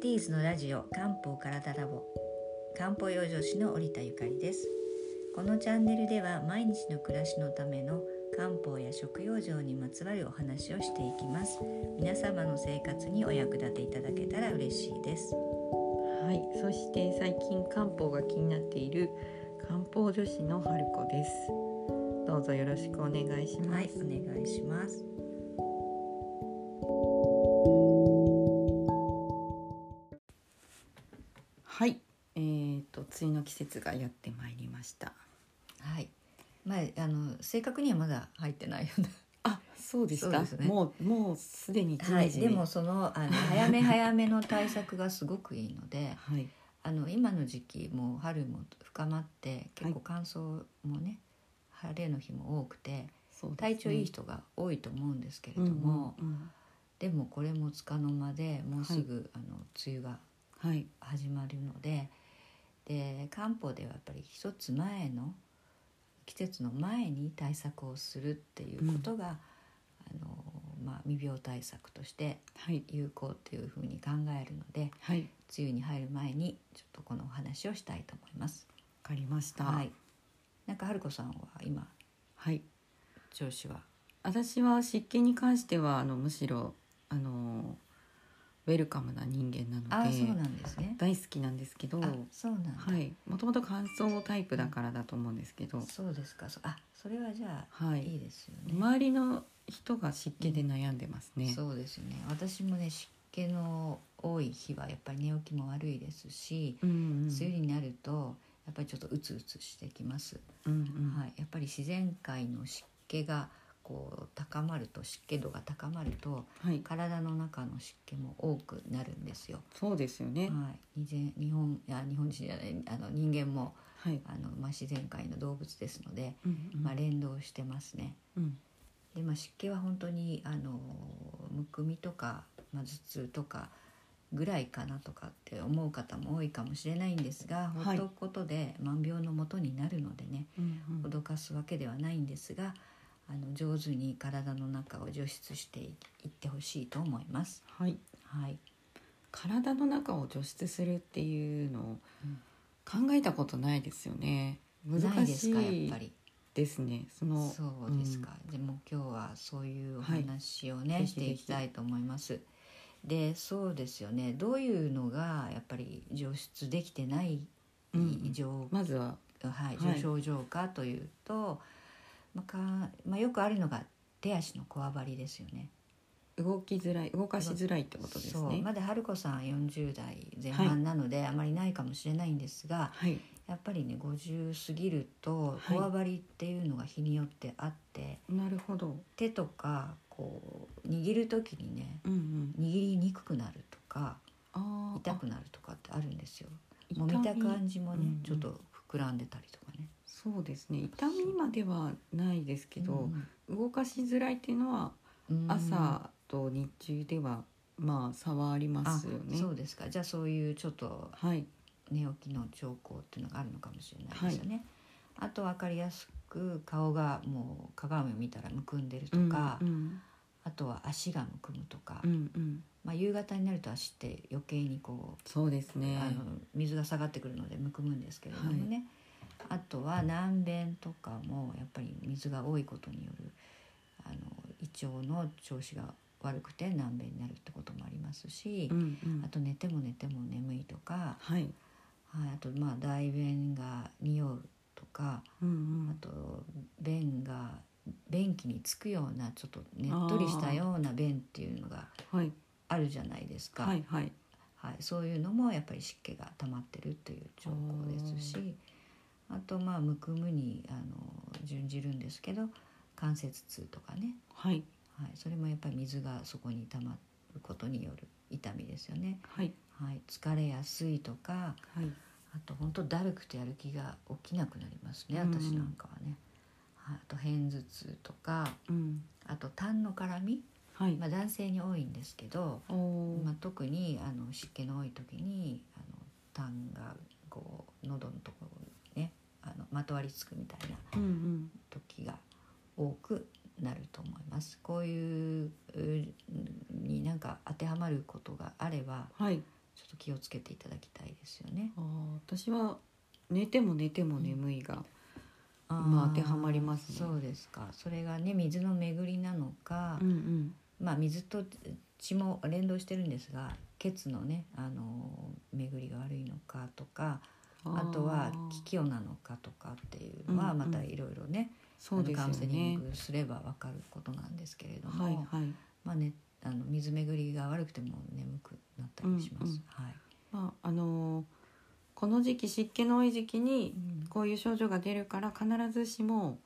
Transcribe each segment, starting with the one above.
ティーズのラジオ漢方体ラボ漢方養生師の織田ゆかりです。このチャンネルでは毎日の暮らしのための漢方や食養生にまつわるお話をしていきます。皆様の生活にお役立ていただけたら嬉しいです。はい、そして最近漢方が気になっている漢方女子の春子です。どうぞよろしくお願いします。はいお願いします梅雨の季節がやってまいりました。はい。まああの正確にはまだ入ってないよねあ、そうですか。ね。もうもうすでにジはい、でもそのあの 早め早めの対策がすごくいいのではい、あの今の時期もう春も深まって結構乾燥もね、晴れの日も多くてね。体調いい人が多いと思うんですけれども、うんうんうん。でもこれもつかの間でもうすぐ、あの梅雨がはい、始まるのでで漢方ではやっぱり一つ前の季節の前に対策をするっていうことが、あのまあ、未病対策としてはい、有効っていうふうに考えるのではい、梅雨に入る前にちょっとこのお話をしたいと思います。わかりました。はい。なんか春子さんは今はい。調子は？私は湿気に関してはあのむしろあのウェルカムな人間なのであそうなんですね。大好きなんですけど、あそうなんだ。はい、もともと乾燥タイプだからだと思うんですけど、そうですか。そあそれはじゃあ、、はいい、いですよね。周りの人が湿気で悩んでますね。そうですよね。私もね湿気の多い日はやっぱり寝起きも悪いですし、うんうん、梅雨になるとやっぱりちょっとうつうつしてきます。うんうん、はい。やっぱり自然界の湿気がこう高まると湿気度が高まるとはい、体の中の湿気も多くなるんですよ。そうですよね。はい、日本いや日本人じゃないあの人間もはい、あの、まあ、自然界の動物ですので、うんうん。まあ、連動してますね。うん、で、まあ、湿気は本当にあのむくみとか、まあ、頭痛とかぐらいかなとかって思う方も多いかもしれないんですが、はい。ほっとくことで万病のもとになるのでねうんうん、脅かすわけではないんですがあの上手に体の中を除湿していってほしいと思います。はい、はい、体の中を除湿するっていうのをうん。考えたことないですよね。難しかやっいぱり。ですね。そのそうですか、でも今日はそういうお話をね、はいしていきたいと思います。でそうですよね。どういうのがやっぱり除湿できてないうん。異常、まずは。はい、はい。症状かというと、まあかまあ、よくあるのが手足のこわばりですよね。動きづらい動かしづらいってことですね。そうまだ春子さん40代前半なので、あまりないかもしれないんですがはい、やっぱりね50過ぎるとはい。こわばりっていうのが日によってあって、なるほど。手とかこう握る時にねうんうん。握りにくくなるとか痛くなるとかってあるんですよ。痛もみた感じもね、うんうん。ちょっと膨らんでたりとかねそうですね。痛みまではないですけど、動かしづらいっていうのはうん。朝と日中ではまあ差はありまあすよね。そうですか。じゃあそういうちょっとはい、寝起きの兆候っていうのがあるのかもしれないですよね、あと分かりやすく顔がもう鏡を見たらむくんでるとか、うんうん。あとは足がむくむとか、うんうん、まあ、夕方になると足って余計にこうそうですね。あの水が下がってくるのでむくむんですけれどもね、あとは軟便とかもやっぱり水が多いことによるあの胃腸の調子が悪くて軟便になるってこともありますしう、んうん。あと寝ても寝ても眠いとか、はい、はい、あとまあ大便が匂うとかうんあと便が便器につくようなちょっとねっとりしたような便っていうのがあるじゃないですか。はい、はい、はい、そういうのもやっぱり湿気が溜まってるという兆候ですしあとまあむくむにあの準じるんですけど関節痛とかね、はい、はい、それもやっぱり水がそこに溜まることによる痛みですよね、はい、はい、疲れやすいとかはい、あと本当だるくてやる気が起きなくなりますねうん。私なんかはね、はい、あと片頭痛とかうん、あと痰の絡み、はい、まあ、男性に多いんですけど、おお、まあ、特にあの湿気の多い時にあの痰がこう喉のところにねあのまとわりつくみたいなうんうん、時が多くなると思います。こういううになんか当てはまることがあればはい、ちょっと気をつけていただきたいですよね。あー私は寝ても寝ても眠いが、あーまあ当てはまりますねそうですか。それがね水の巡りなのか、うんうんまあ水と血も連動してるんですが、血のねあの巡りが悪いのかとか、あとは気を境なのかとかっていうのはうんうん。またいろいろね、そうですよあのカウンセリンねグすればわかることなんですけれども、はいはい。まあねあの水巡りが悪くても眠くなったりします。うんうん。はい。まああのーこの時期湿気の多い時期にうん。こういう症状が出るから必ずしも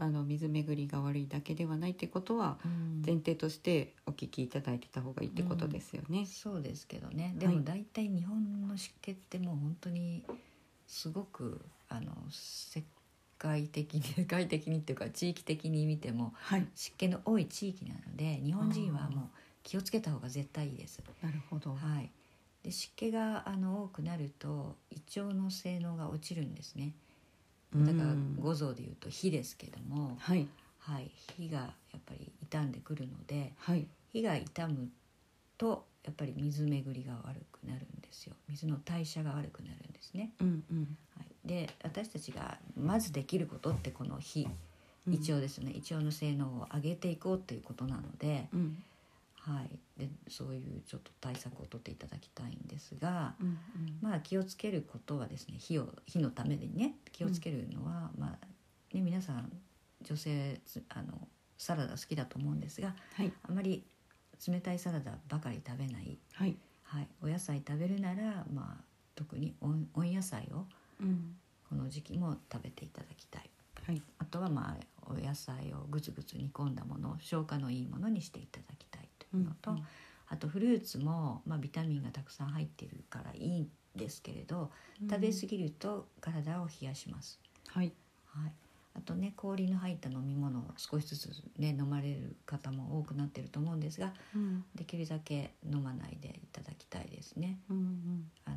あの水巡りが悪いだけではないってことはうん。前提としてお聞きいただいてた方がいいってことですよね。そうですけどね。いでも大体日本の湿気ってもう本当にすごくあの世界的に 世界的にっていうか地域的に見てもはい、湿気の多い地域なので日本人はもう気をつけた方が絶対いいです。なるほど。はい、で湿気があの多くなると胃腸の性能が落ちるんですねだからうん。五臓でいうと火ですけども、はい。はい、火がやっぱり傷んでくるのではい。火が傷むとやっぱり水巡りが悪くなるんですよ。水の代謝が悪くなるんですね、うんうん。はい、で私たちがまずできることってこの火。うん。胃腸ですね、胃腸の性能を上げていこうっていうことなので,、うんはい、でそういうちょっと対策を取っていただきたいんですが、うんまあ気をつけることはですね火を火のためにね気をつけるのは、まあね皆さん女性つあのサラダ好きだと思うんですがはい。あまり冷たいサラダばかり食べない、はい。はい、お野菜食べるなら、まあ、特に温温野菜をうん。この時期も食べていただきたい。はい。あとはまあお野菜をぐつぐつ煮込んだもの消化のいいものにしていただきたい。というのと、うん。うんあとフルーツも、まあ、ビタミンがたくさん入っているからいいんですけれど食べ過ぎると体を冷やします。はい。はい、あとね氷の入った飲み物を少しずつね飲まれる方も多くなってると思うんですがうん。できるだけ飲まないでいただきたいですね。うん。あの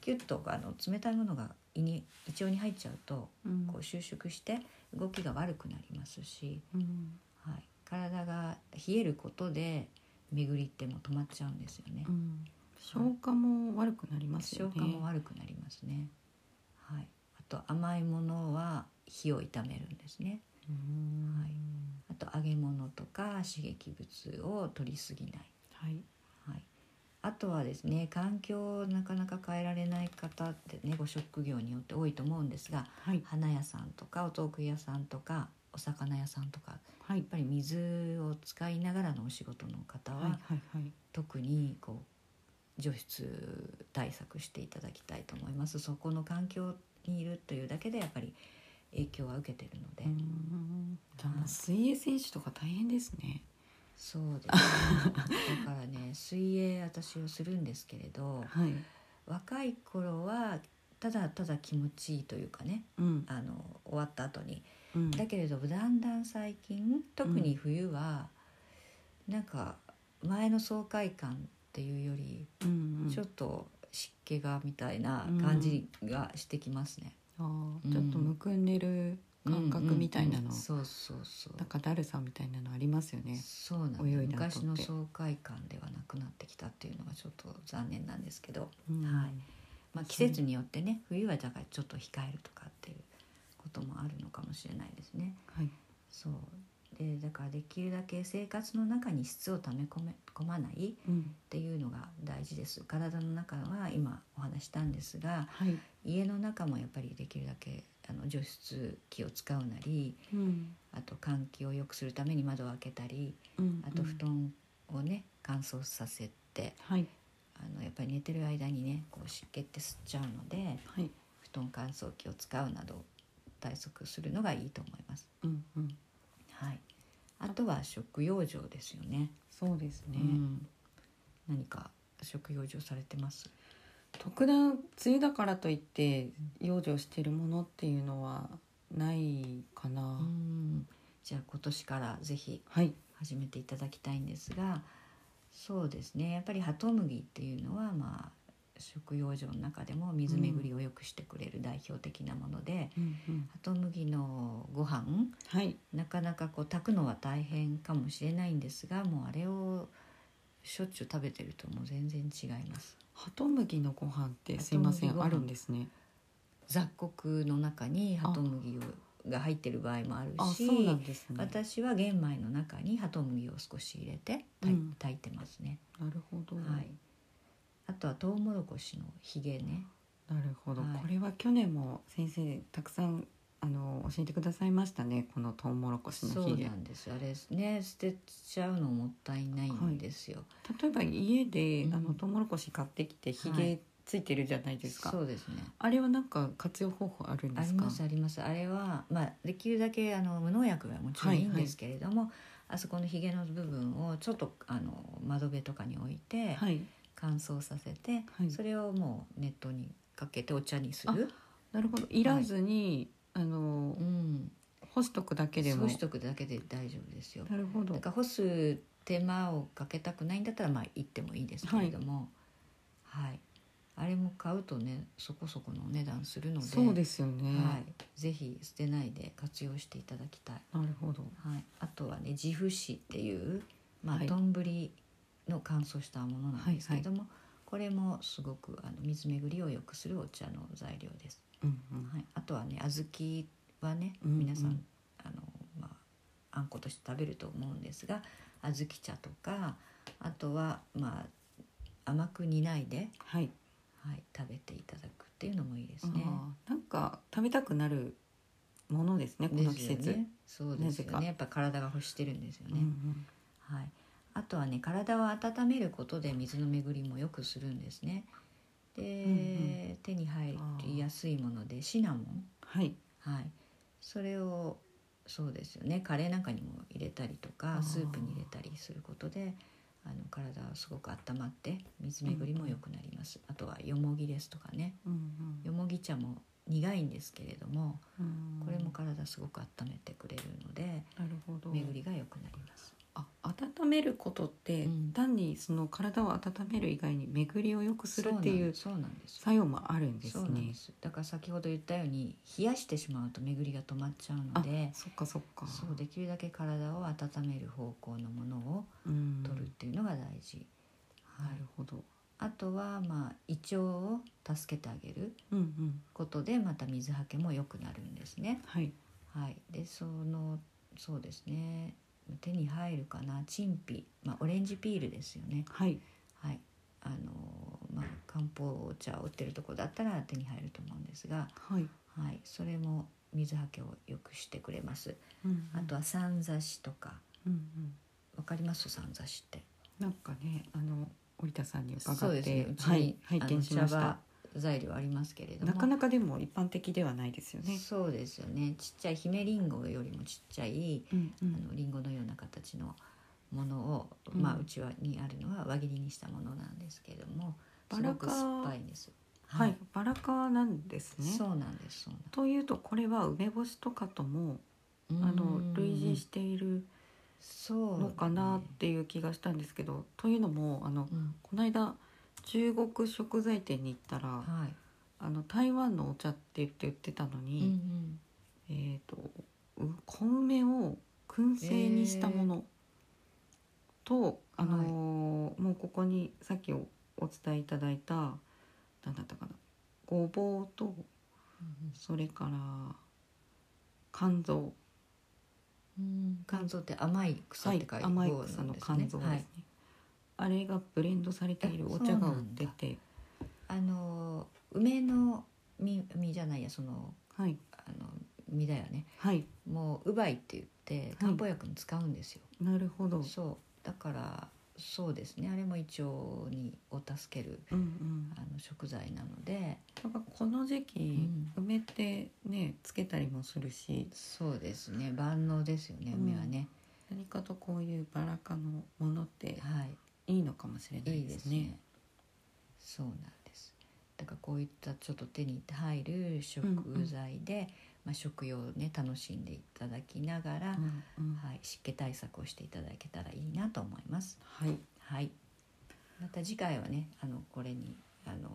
キュッとあの冷たいものが胃に胃腸に入っちゃうとうん。こう収縮して動きが悪くなりますし、うん。はい、体が冷えることで巡りっても止まっちゃうんですよね。うん消化も悪くなりますよね。消化も悪くなりますね。はい。あと甘いものは火を傷めるんですね。うんはいあと揚げ物とか刺激物を取りすぎない。はいはい。あとはですね環境をなかなか変えられない方ってねご職業によって多いと思うんですがはい花屋さんとかお豆腐屋さんとかお魚屋さんとかはい。やっぱり水を使いながらのお仕事の方は、はいはいはい。特にこう除湿対策していただきたいと思います。そこの環境にいるというだけでやっぱり影響は受けてるので、水泳選手とか大変ですね。そうですね。だからね 水泳私をするんですけれどはい。若い頃はただただ気持ちいいというかねうん。あの終わった後にうん。だけれどだんだん最近特に冬は、なんか前の爽快感っていうよりうんうん。ちょっと湿気がみたいな感じがしてきますね。あうん。ーちょっとむくんでる感覚みたいなの、うんうん。うんそうそうそう。なんかだるさみたいなのありますよね。そうなん昔の爽快感ではなくなってきたっていうのがちょっと残念なんですけど、うん。はい。まあ、季節によってね冬はだからちょっと控えるとかっていうこともあるのかもしれないですね。はい。そうでだからできるだけ生活の中に質を溜め込め込まないうんっていうのが大事です体の中は今お話したんですがはい。家の中もやっぱりできるだけあの除湿機を使うなりうんあと換気を良くするために窓を開けたりうんあと布団をね乾燥させてはいあのやっぱり寝てる間にねこう湿気って吸っちゃうのではい。布団乾燥機を使うなど対策するのがいいと思います。うんうん。はい、あとは食用場ですよね。そうですね。うん、何か食用場されてます？特段梅雨だからといって養生してるものっていうのはないかな。うん、じゃあ今年からぜひはい。始めていただきたいんですが、そうですね。やっぱりハトムギっていうのはまあ食用場の中でも水巡りを良くしてくれる代表的なもので、うんうん。ハトムギのご飯はい。なかなかこう炊くのは大変かもしれないんですがもうあれをしょっちゅう食べてるともう全然違います。ハトムギのご飯ってすいませんあるんですね。雑穀の中にハトムギが入ってる場合もあるあしそうなんですね。私は玄米の中にハトムギを少し入れて炊い,、うん。炊いてますね、なるほど、はいあとはトウモロコシのひげね。なるほど、はい。これは去年も先生たくさんあの教えてくださいましたね。このトウモロコシそうのひげなんです。あれね捨てちゃうのもったいないんですよ、例えば家で、うん。あのトウモロコシ買ってきてひはげついてるじゃないですか、そうですね。あれはなんか活用方法あるんですか？ありますあります。あれはまあできるだけあの無農薬がもちろんいいんですけれども、あそこのひげの部分をちょっとあの窓辺とかに置いてはい乾燥させて、はい。それをもう熱湯にかけてお茶にする、なるほど。い。らずに、あのうん、干しとくだけでも。干しとくだけで大丈夫ですよ。なるほど。だから干す手間をかけたくないんだったらまあ行ってもいいですけれども。はい、あれも買うとねそこそこのお値段するので。そうですよね、はい、ぜひ捨てないで活用していただきたい、なるほど。はい、あとはね自負紙っていうまあはい。丼、の乾燥したものなんですけれども、これもすごくあの水巡りを良くするお茶の材料です、うんうん。はい、あとはね小豆はねうんうん。皆さん、あのまああんことして食べると思うんですが小豆茶とかあとはまあ甘く煮ないで、はい。はい、食べていただくっていうのもいいですね。なんか食べたくなるものですねこの季節、ね、そうですよね。やっぱ体が欲してるんですよね、うんうん。はい、あとはね体を温めることで水の巡りもよくするんですね。で、ん手に入りやすいものでシナモン、はい。はい、それをそうですよね。カレーなんかにも入れたりとかスープに入れたりすることであの体はすごく温まって水巡りも良くなります、あとはよもぎですとかね。うんよもぎ茶も苦いんですけれどもうんうん。これも体すごく温めてくれるのでなるほど。巡りが良くなります。あ温めることって、うん。単にその体を温める以外に巡りを良くするっていう作用もあるんですそうなんす。だから先ほど言ったように冷やしてしまうと巡りが止まっちゃうあのでそっかそっか。そうできるだけ体を温める方向のものをうん。取るっていうのが大事、はないる、ほど。あとはまあ胃腸を助けてあげるうんうん。ことでまた水はけも良くなるんですね。はい。はい。でそのそうですね手に入るかな？チンピ、まあ、オレンジピールですよね。はい。はい。あのまあ漢方茶を売ってるとこだったら手に入ると思うんですが、はい、はい、それも水はけを良くしてくれます。うんうん。あとはさんざしとか、うんうん。わかります？さんざしって。なんかねあの織田さんに伺そうって、ですね。はい。拝見しました材料ありますけれども。なかなかでも一般的ではないですよね。そうですよね。ちっちゃい姫リンゴよりもちっちゃい、うんうあのリンゴのような形のものを、うん。まあうちはにあるのは輪切りにしたものなんですけれども、すバラ科ごく酸っぱいんです。はい、バラ科なんですね。そうなんです。というとこれは梅干しとかともあの類似しているそうのかなっていう気がしたんですけど、というのもあのうん。この間中国食材店に行ったらはい。あの台湾のお茶って言って売ってたのうんうに、ん。えっ、とう小梅を燻製にしたものと、あのーもうここにさっきおお伝えいただいた何だったかなごぼうとそれから肝臓。うん。肝臓って甘い草って書いてはい、甘い草の肝臓ですね、はい、あれがブレンドされているお茶が売ってて。あの梅の実実じゃないやそのはい。あの実だよね。はい。もうウバイって言って漢方薬に使うんですよ、なるほど。そう。だからそうですね。あれも胃腸にを助けるうんうん。あの食材なので。なんかこの時期、梅ってねつけたりもするし。そうですね。万能ですよねうん。梅はね、何かとこういうバラ科のものって。はいいいのかもしれないいいでね。ですすね。そうなんです。だからこういったちょっと手に入る食材で、まあ食用をね楽しんでいただきながら、うんうんはい湿気対策をしていただけたらいいなと思います。はいはい。また次回はねあのこれにあの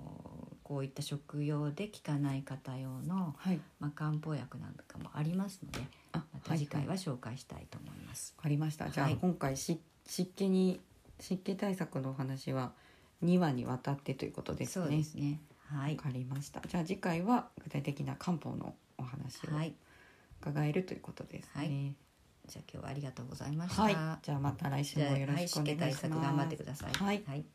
こういった食用で効かない方用の、はいまあ、漢方薬なんかもありますのであまた次回いいは紹介したいと思います。わかりました。じゃあ、はい今回し湿気に湿気対策のお話は2話にわたってということですそうねですね。はい。わかりました。じゃあ次回は具体的な漢方のお話をはい。伺えるということですね。はい。じゃあ今日はありがとうございました、はい、じゃあまた来週もよろしくお願いします。はい湿気対策頑張ってください。はい。はい